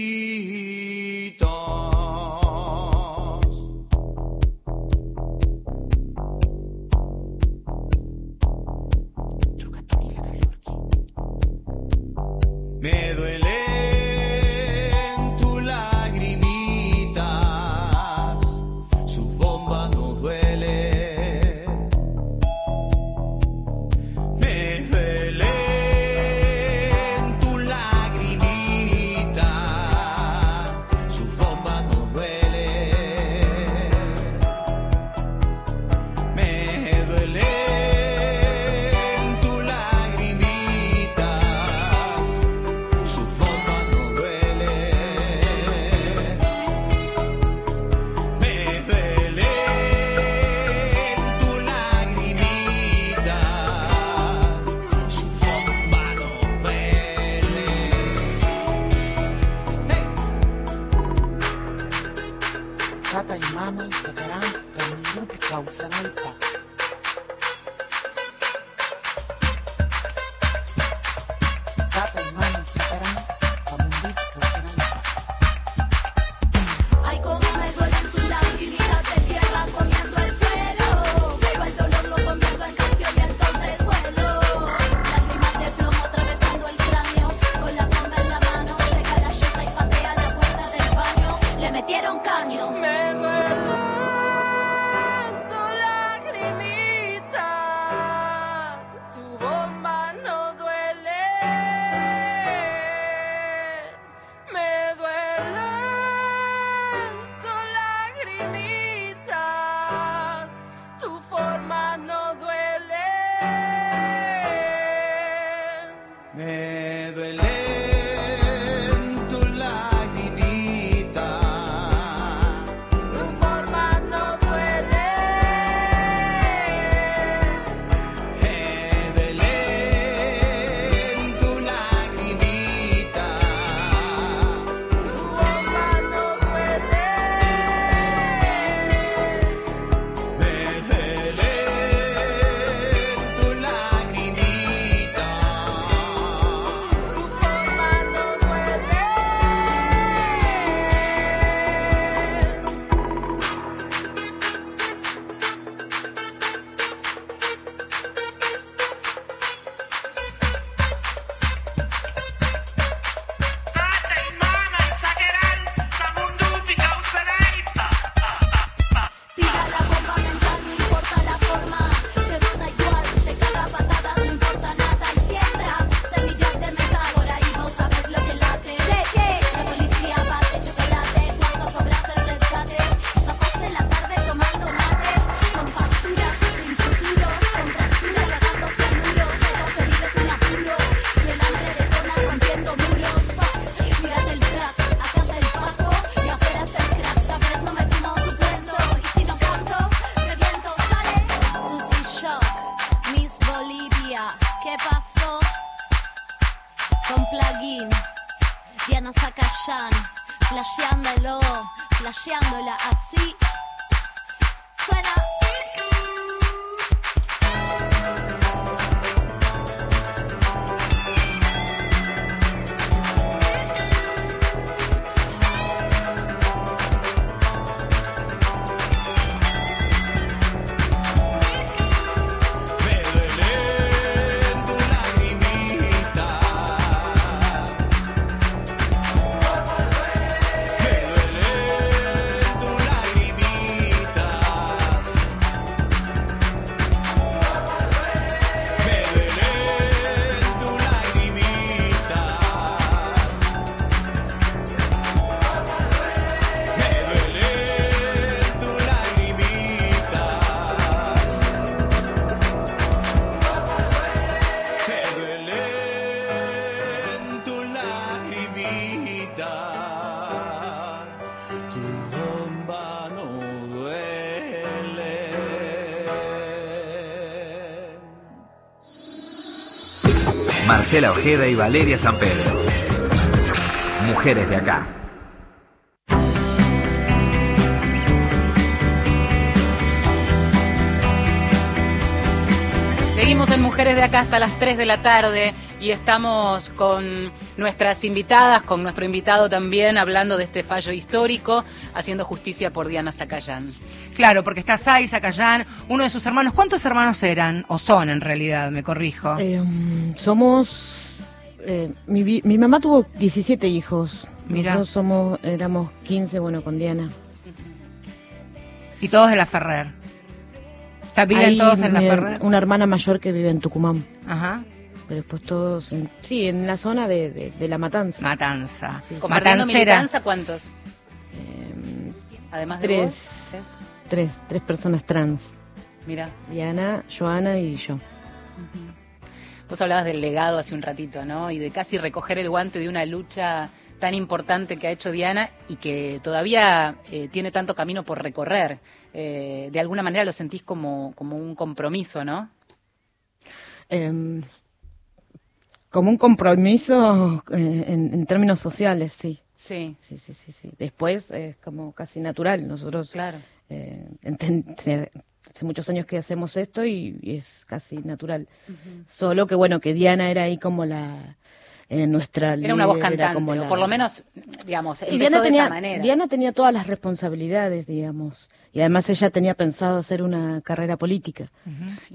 Flasheándolo, flasheándola así. Suena. Marcela Ojeda y Valeria San Pedro. Mujeres de acá. Seguimos en Mujeres de Acá hasta las 3 de la tarde y estamos con nuestras invitadas, con nuestro invitado también, hablando de este fallo histórico, haciendo justicia por Diana Zacayán. Claro, porque está Sai Zacayán, uno de sus hermanos. ¿Cuántos hermanos eran? O son en realidad, me corrijo. Eh, somos. eh, mi, mi mamá tuvo 17 hijos. Mirá. Nosotros somos, éramos 15, bueno, con Diana. Y todos de la Ferrer. ¿Está- ¿Viven Hay todos en la Ferrer? Una hermana mayor que vive en Tucumán. Ajá. Pero después todos. en- sí, en la zona de, de- de La Matanza. Matanza. Matancera. militanza, ¿cuántos? Además de Tres. vos. ¿Tres? Tres, personas trans. Mira. Diana, Joana y yo. Vos hablabas del legado hace un ratito, ¿no? Y de casi recoger el guante de una lucha tan importante que ha hecho Diana y que todavía eh, tiene tanto camino por recorrer. Eh, de alguna manera lo sentís como, como un compromiso, ¿no? Em, como un compromiso eh, en, en términos sociales, sí. Sí. Sí, sí, sí, sí. Después es como casi natural. Nosotros Claro. Eh, hace muchos años que hacemos esto y, y es casi natural. Solo que bueno, que Diana era ahí como la eh, nuestra Era una voz cantante, como o por lo menos, digamos, Sí, empezó Diana de tenía, esa manera. Diana tenía todas las responsabilidades, digamos, y además ella tenía pensado hacer una carrera política,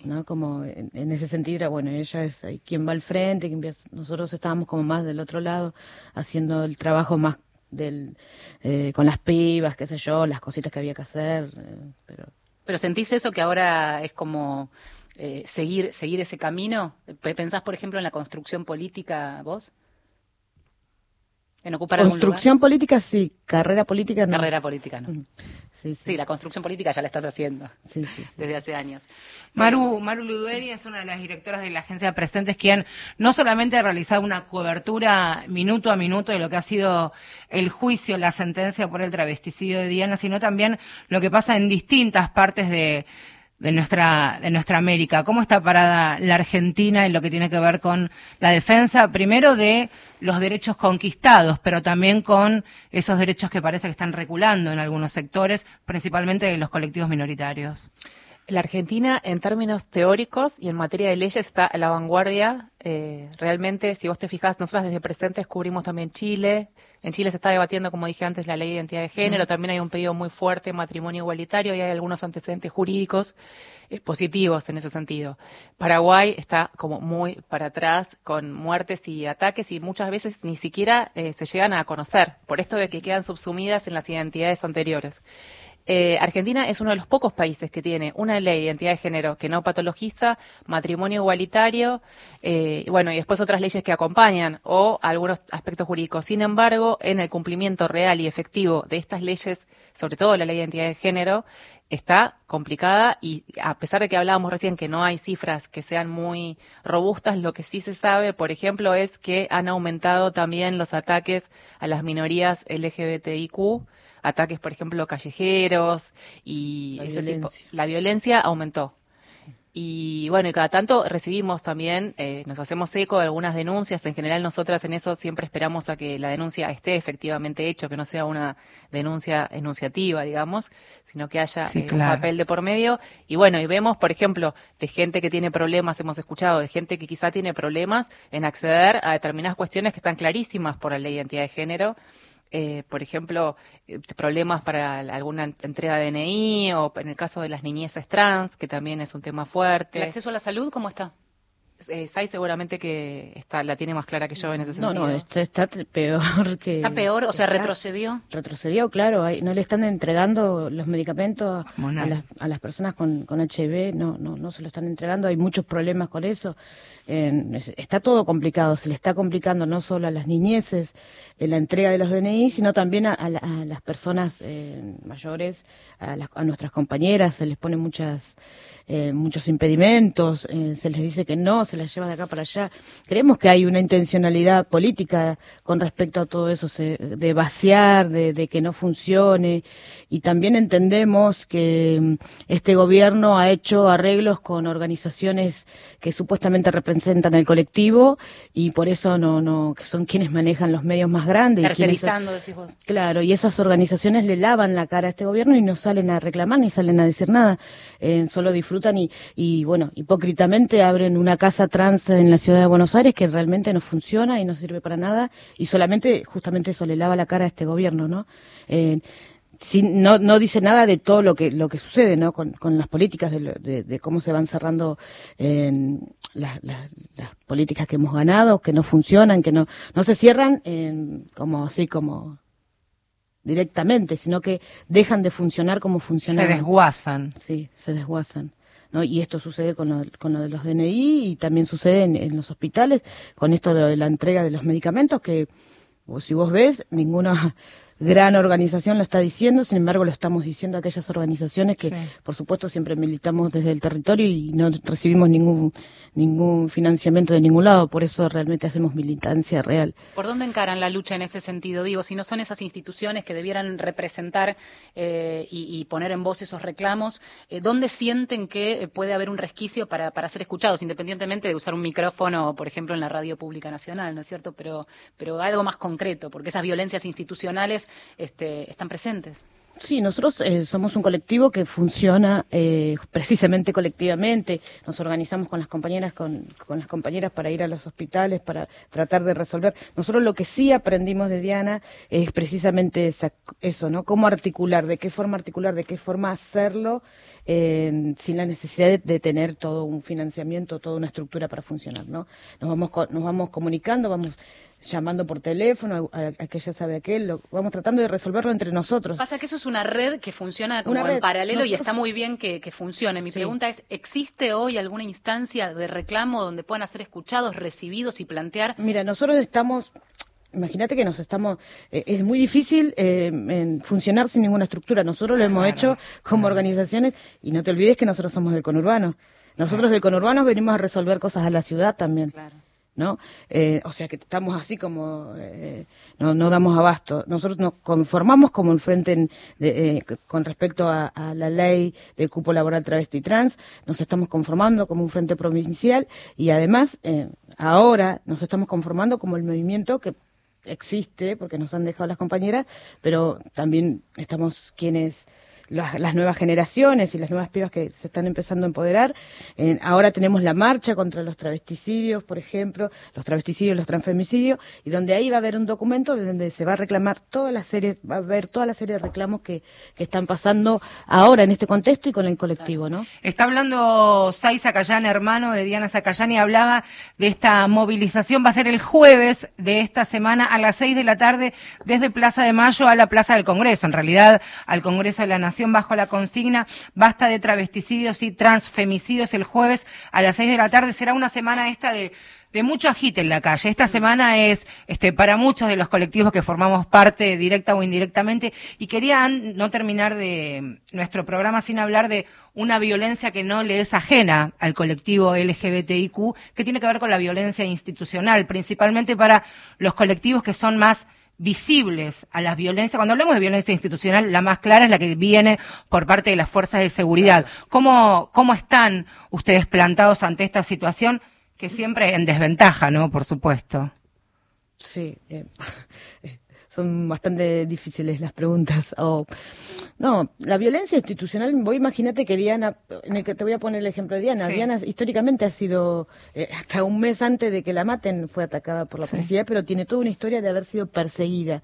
¿no? Como en, en ese sentido era, bueno, ella es ahí quien va al frente, quien nosotros estábamos como más del otro lado, haciendo el trabajo más del eh, con las pibas, qué sé yo, las cositas que había que hacer, eh, pero Pero sentís eso que ahora es como eh, seguir, seguir ese camino. Pe- ¿Pensás, por ejemplo, en la construcción política vos? ¿En ocupar algún construcción política sí, carrera política no. Carrera política, no. Sí, Sí, la construcción política ya la estás haciendo Sí, sí, sí. desde hace años. Maru, Maru Luderi es una de las directoras de la agencia Presentes, quien no solamente ha realizado una cobertura minuto a minuto de lo que ha sido el juicio, la sentencia por el travesticidio de Diana, sino también lo que pasa en distintas partes de, de nuestra, de nuestra América. ¿Cómo está parada la Argentina en lo que tiene que ver con la defensa, primero de los derechos conquistados, pero también con esos derechos que parece que están reculando en algunos sectores, principalmente de los colectivos minoritarios? La Argentina, en términos teóricos y en materia de leyes, está a la vanguardia. Eh, realmente, si vos te fijas, nosotras desde presentes cubrimos también Chile. En Chile se está debatiendo, como dije antes, la ley de identidad de género. Mm. También hay un pedido muy fuerte, matrimonio igualitario, y hay algunos antecedentes jurídicos eh, positivos en ese sentido. Paraguay está como muy para atrás con muertes y ataques y muchas veces ni siquiera eh, se llegan a conocer por esto de que quedan subsumidas en las identidades anteriores. Eh, Argentina es uno de los pocos países que tiene una ley de identidad de género que no patologiza, matrimonio igualitario, eh, bueno, y después otras leyes que acompañan o algunos aspectos jurídicos. Sin embargo, en el cumplimiento real y efectivo de estas leyes, sobre todo la ley de identidad de género, está complicada y a pesar de que hablábamos recién que no hay cifras que sean muy robustas, lo que sí se sabe, por ejemplo, es que han aumentado también los ataques a las minorías LGBTIQ, ataques, por ejemplo, callejeros y La ese violencia. tipo. La violencia aumentó. Y bueno, y cada tanto recibimos también, eh, nos hacemos eco de algunas denuncias. En general, nosotras en eso siempre esperamos a que la denuncia esté efectivamente hecha, que no sea una denuncia enunciativa, digamos, sino que haya Sí, eh, claro. un papel de por medio. Y bueno, y vemos, por ejemplo, de gente que tiene problemas, hemos escuchado, de gente que quizá tiene problemas en acceder a determinadas cuestiones que están clarísimas por la ley de identidad de género. Eh, por ejemplo, eh, problemas para alguna en- entrega de DNI o en el caso de las niñeces trans, que también es un tema fuerte. ¿El acceso a la salud cómo está? Eh, Sai seguramente que está, la tiene más clara que yo en ese No, sentido. no, esto está t- peor que... ¿Está peor? O sea, está- retrocedió. Retrocedió, claro. hay- no le están entregando los medicamentos a las, a las personas con, con HIV, no, no, no se lo están entregando. Hay muchos problemas con eso. Es- está todo complicado. Se le está complicando no solo a las niñeces la entrega de los DNI, sino también a, a la- a las personas eh, mayores, a, las- a nuestras compañeras. Se les pone muchas eh, muchos impedimentos, eh, se les dice que no, se las lleva de acá para allá. Creemos que hay una intencionalidad política con respecto a todo eso, se- de vaciar, de que no funcione. Y también entendemos que mm, este gobierno ha hecho arreglos con organizaciones que supuestamente representan al colectivo y por eso no, no, que son quienes manejan los medios más grandes. Tercerizando, decís vos. Claro, y esas organizaciones le lavan la cara a este gobierno y no salen a reclamar ni salen a decir nada. Eh, solo disfrutan y, y, bueno, hipócritamente abren una casa trans en la ciudad de Buenos Aires que realmente no funciona y no sirve para nada y solamente, justamente eso le lava la cara a este gobierno, ¿no? Eh, sin- no, no dice nada de todo lo que lo que sucede no con, con las políticas de, lo- de- de cómo se van cerrando eh, las, las- las políticas que hemos ganado que no funcionan que no no se cierran eh, como así como directamente sino que dejan de funcionar como funcionaban Se desguazan. sí se desguazan ¿no? Y esto sucede con lo, con lo de los DNI y también sucede en, en los hospitales con esto de la entrega de los medicamentos que si vos ves, ninguna gran organización lo está diciendo, sin embargo lo estamos diciendo a aquellas organizaciones que, por supuesto, siempre militamos desde el territorio y no recibimos ningún ningún financiamiento de ningún lado, por eso realmente hacemos militancia real. ¿Por dónde encaran la lucha en ese sentido? Digo, si no son esas instituciones que debieran representar eh, y, y poner en voz esos reclamos, eh, ¿dónde sienten que eh, puede haber un resquicio para, para ser escuchados, independientemente de usar un micrófono, por ejemplo, en la radio pública nacional, ¿no es cierto? Pero, pero algo más concreto, porque esas violencias institucionales este, están presentes. Sí, nosotros eh, somos un colectivo que funciona eh, precisamente colectivamente. Nos organizamos con las compañeras, con, con las compañeras para ir a los hospitales, para tratar de resolver. Nosotros lo que sí aprendimos de Diana es precisamente eso, ¿no? Cómo articular, de qué forma articular, de qué forma hacerlo sin la necesidad de, de tener todo un financiamiento, toda una estructura para funcionar, ¿no? Nos vamos, nos vamos comunicando, vamos llamando por teléfono a, a- que ella sabe aquel, lo, vamos tratando de resolverlo entre nosotros. Pasa que eso es una red que funciona como Una en red. paralelo y está muy bien que, que funcione. Mi pregunta es, ¿existe hoy alguna instancia de reclamo donde puedan ser escuchados, recibidos y plantear? Mira, nosotros estamos, imagínate que nos estamos, eh, es muy difícil eh, en funcionar sin ninguna estructura. Nosotros lo hemos hecho como organizaciones y no te olvides que nosotros somos del conurbano. Nosotros del conurbano venimos a resolver cosas a la ciudad también. ¿No? Eh, o sea que estamos así como eh, no, no damos abasto. Nosotros nos conformamos como el frente eh, con respecto a, a la ley de cupo laboral travesti trans, nos estamos conformando como un frente provincial y además eh, ahora nos estamos conformando como el movimiento que existe, porque nos han dejado las compañeras, pero también estamos quienes las, las nuevas generaciones y las nuevas pibas que se están empezando a empoderar. Ahora tenemos la marcha contra los travesticidios, por ejemplo, los travesticidios, los transfemicidios, y donde ahí va a haber un documento donde se va a reclamar toda la serie, va a haber toda la serie de reclamos que, que están pasando ahora en este contexto y con el colectivo, ¿no? Está hablando Sai Zacayán, hermano de Diana Zacayán, y hablaba de esta movilización. Va a ser el jueves de esta semana a las seis de la tarde desde Plaza de Mayo a la Plaza del Congreso. En realidad, al Congreso de la Nación bajo la consigna basta de travesticidios y transfemicidios el jueves a las seis de la tarde. Será una semana esta de de mucho agite en la calle. Esta semana es este para muchos de los colectivos que formamos parte directa o indirectamente y quería no terminar de nuestro programa sin hablar de una violencia que no le es ajena al colectivo LGBTIQ, que tiene que ver con la violencia institucional, principalmente para los colectivos que son más visibles a las violencias. Cuando hablamos de violencia institucional, la más clara es la que viene por parte de las fuerzas de seguridad. ¿Cómo, cómo están ustedes plantados ante esta situación? Que siempre en desventaja, ¿no? Por supuesto. Sí, eh, son bastante difíciles las preguntas. O, no, la violencia institucional, vos imagínate que Diana, en el que te voy a poner el ejemplo de Diana, Sí. Diana históricamente ha sido, eh, hasta un mes antes de que la maten, fue atacada por la Sí. policía, pero tiene toda una historia de haber sido perseguida.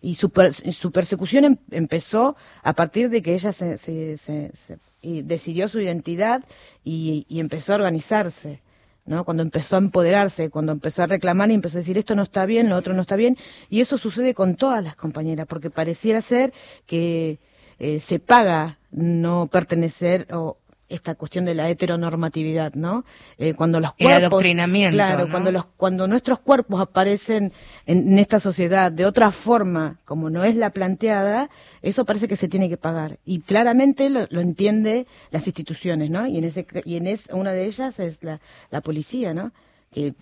Y su, per- su persecución em- empezó a partir de que ella se, se- se- se- y decidió su identidad y, y empezó a organizarse. ¿No? Cuando empezó a empoderarse, cuando empezó a reclamar y empezó a decir esto no está bien, lo otro no está bien, y eso sucede con todas las compañeras, porque pareciera ser que eh, se paga no pertenecer o esta cuestión de la heteronormatividad, ¿no? Eh, cuando los El cuerpos, adoctrinamiento, claro, ¿no? cuando los cuando nuestros cuerpos aparecen en, en esta sociedad de otra forma, como no es la planteada, eso parece que se tiene que pagar y claramente lo, lo entiende las instituciones, ¿no? Y en ese y en es, una de ellas es la, la policía, ¿no? Que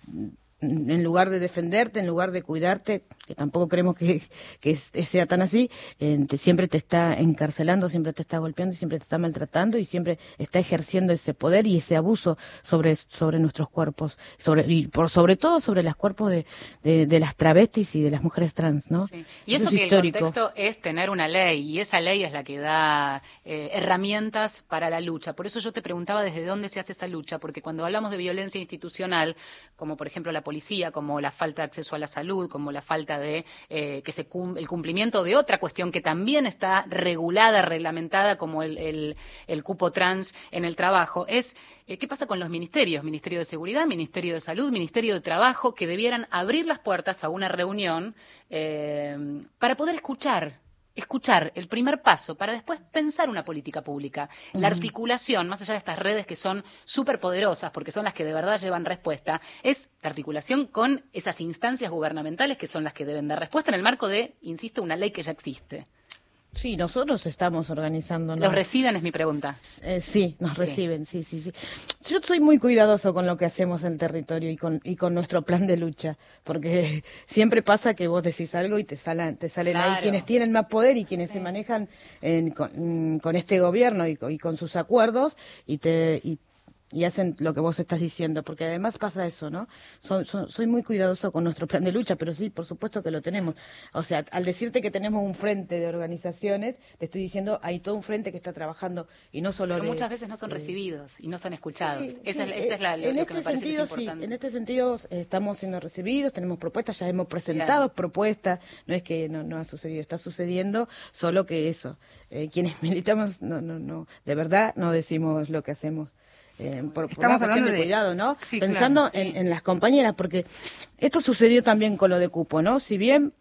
en lugar de defenderte, en lugar de cuidarte, que tampoco creemos que, que sea tan así, eh, siempre te está encarcelando, siempre te está golpeando, siempre te está maltratando y siempre está ejerciendo ese poder y ese abuso sobre, sobre nuestros cuerpos, sobre, y por sobre todo sobre los cuerpos de, de, de las travestis y de las mujeres trans, ¿no? Y eso, es que histórico. el contexto es tener una ley y esa ley es la que da eh, herramientas para la lucha. Por eso yo te preguntaba desde dónde se hace esa lucha, porque cuando hablamos de violencia institucional, como por ejemplo la policía, como la falta de acceso a la salud, como la falta de eh, que se cum- el cumplimiento de otra cuestión que también está regulada, reglamentada, como el, el- cupo trans en el trabajo, es eh, qué pasa con los ministerios, Ministerio de Seguridad, Ministerio de Salud, Ministerio de Trabajo, que debieran abrir las puertas a una reunión eh, para poder escuchar. Escuchar el primer paso para después pensar una política pública. La articulación, más allá de estas redes que son súper poderosas, porque son las que de verdad llevan respuesta, es la articulación con esas instancias gubernamentales que son las que deben dar respuesta en el marco de, insisto, una ley que ya existe. Sí, nosotros estamos organizándonos. ¿Los reciben? Es mi pregunta. Eh, sí, nos Sí. reciben, sí, sí, sí. Yo soy muy cuidadoso con lo que hacemos en el territorio y con, y con nuestro plan de lucha, porque siempre pasa que vos decís algo y te, salen te salen ahí quienes tienen más poder y quienes se manejan en- con, con este gobierno y, con- y con sus acuerdos y te... Y, y hacen lo que vos estás diciendo, porque además pasa eso, ¿no? Soy, muy cuidadoso con nuestro plan de lucha, pero sí, por supuesto que lo tenemos. O sea, al decirte que tenemos un frente de organizaciones, te estoy diciendo, hay todo un frente que está trabajando y no solo Pero de- muchas veces no son de- recibidos y no son escuchados. Sí, esa sí, es, esa es la, eh, en lo este que me parece que es sentido sí, en este sentido eh, estamos siendo recibidos, tenemos propuestas, ya hemos presentado propuestas, no es que no, no ha sucedido, está sucediendo, solo que eso, eh, quienes militamos, no, no, no, de verdad no decimos lo que hacemos. Eh, por, por Estamos una hablando de, de- cuidado, ¿no? Sí, Pensando claro, sí. en, en las compañeras, porque esto sucedió también con lo de cupo, ¿no? Si bien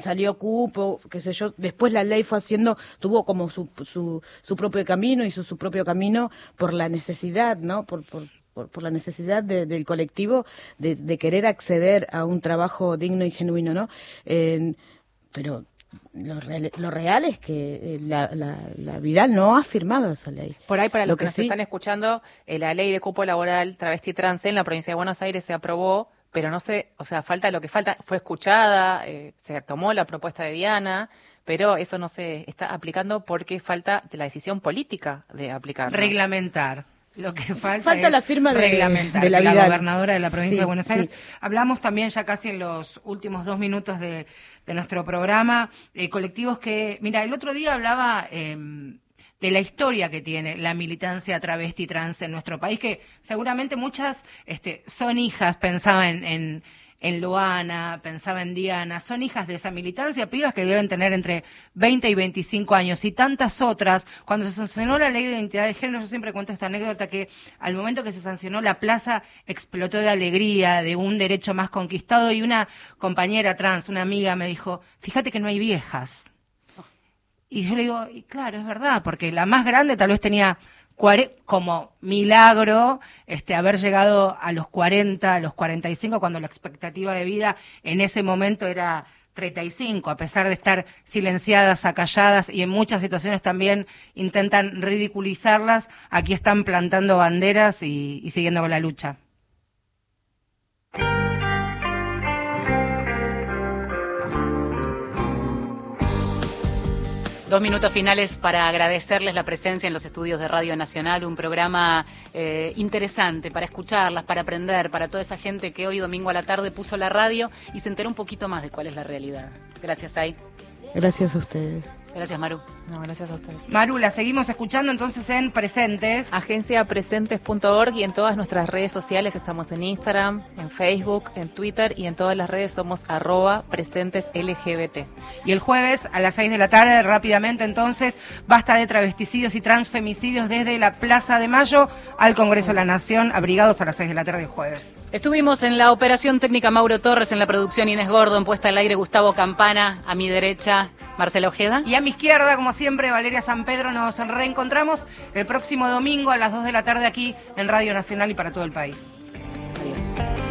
salió cupo, qué sé yo, después la ley fue haciendo, tuvo como su, su, su propio camino, hizo su propio camino por la necesidad, ¿no? Por, por, por, por la necesidad de- del colectivo de, de querer acceder a un trabajo digno y genuino, ¿no? Eh, pero lo real, lo real es que eh, la, la, la Vidal no ha firmado esa ley. Por ahí, para Lo los que, que nos sí- están escuchando, eh, la ley de cupo laboral travesti trans en la provincia de Buenos Aires se aprobó, pero no sé, o sea, falta lo que falta, fue escuchada, eh, se tomó la propuesta de Diana, pero eso no se está aplicando porque falta de la decisión política de aplicarlo. Reglamentar. Lo que falta, Falta es la firma de- reglamentar, de la gobernadora de la provincia Sí, de Buenos Aires. sí. Hablamos también ya casi en los últimos dos minutos de, de nuestro programa, eh, colectivos que, mira, el otro día hablaba eh, de la historia que tiene la militancia travesti trans en nuestro país, que seguramente muchas este, son hijas, pensaba en, en, en Luana, pensaba en Diana, son hijas de esa militancia, pibas que deben tener entre 20 y 25 años y tantas otras. Cuando se sancionó la ley de identidad de género, yo siempre cuento esta anécdota que al momento que se sancionó la plaza explotó de alegría, de un derecho más conquistado y una compañera trans, una amiga me dijo, fíjate que no hay viejas. Y yo le digo, y claro, es verdad, porque la más grande tal vez tenía como milagro este haber llegado a los 40, a los 45 cuando la expectativa de vida en ese momento era 35, a pesar de estar silenciadas, acalladas y en muchas situaciones también intentan ridiculizarlas, aquí están plantando banderas y, y siguiendo con la lucha. Dos minutos finales para agradecerles la presencia en los estudios de Radio Nacional, un programa eh, interesante para escucharlas, para aprender, para toda esa gente que hoy domingo a la tarde puso la radio y se enteró un poquito más de cuál es la realidad. Gracias, Ay. Gracias a ustedes. Gracias, Maru. No, gracias a ustedes. Maru, la seguimos escuchando entonces en Presentes. Agenciapresentes.org y en todas nuestras redes sociales estamos en Instagram, en Facebook, en Twitter y en todas las redes somos arroba presentes LGBT. Y el jueves a las 6 de la tarde, rápidamente entonces, basta de travesticidios y transfemicidios desde la Plaza de Mayo al Congreso de la Nación, abrigados a las 6 de la tarde el jueves. Estuvimos en la operación técnica Mauro Torres, en la producción Inés Gordon, puesta al aire Gustavo Campana, a mi derecha Marcela Ojeda. Y a mi izquierda, como siempre, Valeria San Pedro, nos reencontramos el próximo domingo a las 2 de la tarde aquí en Radio Nacional y para todo el país. Adiós.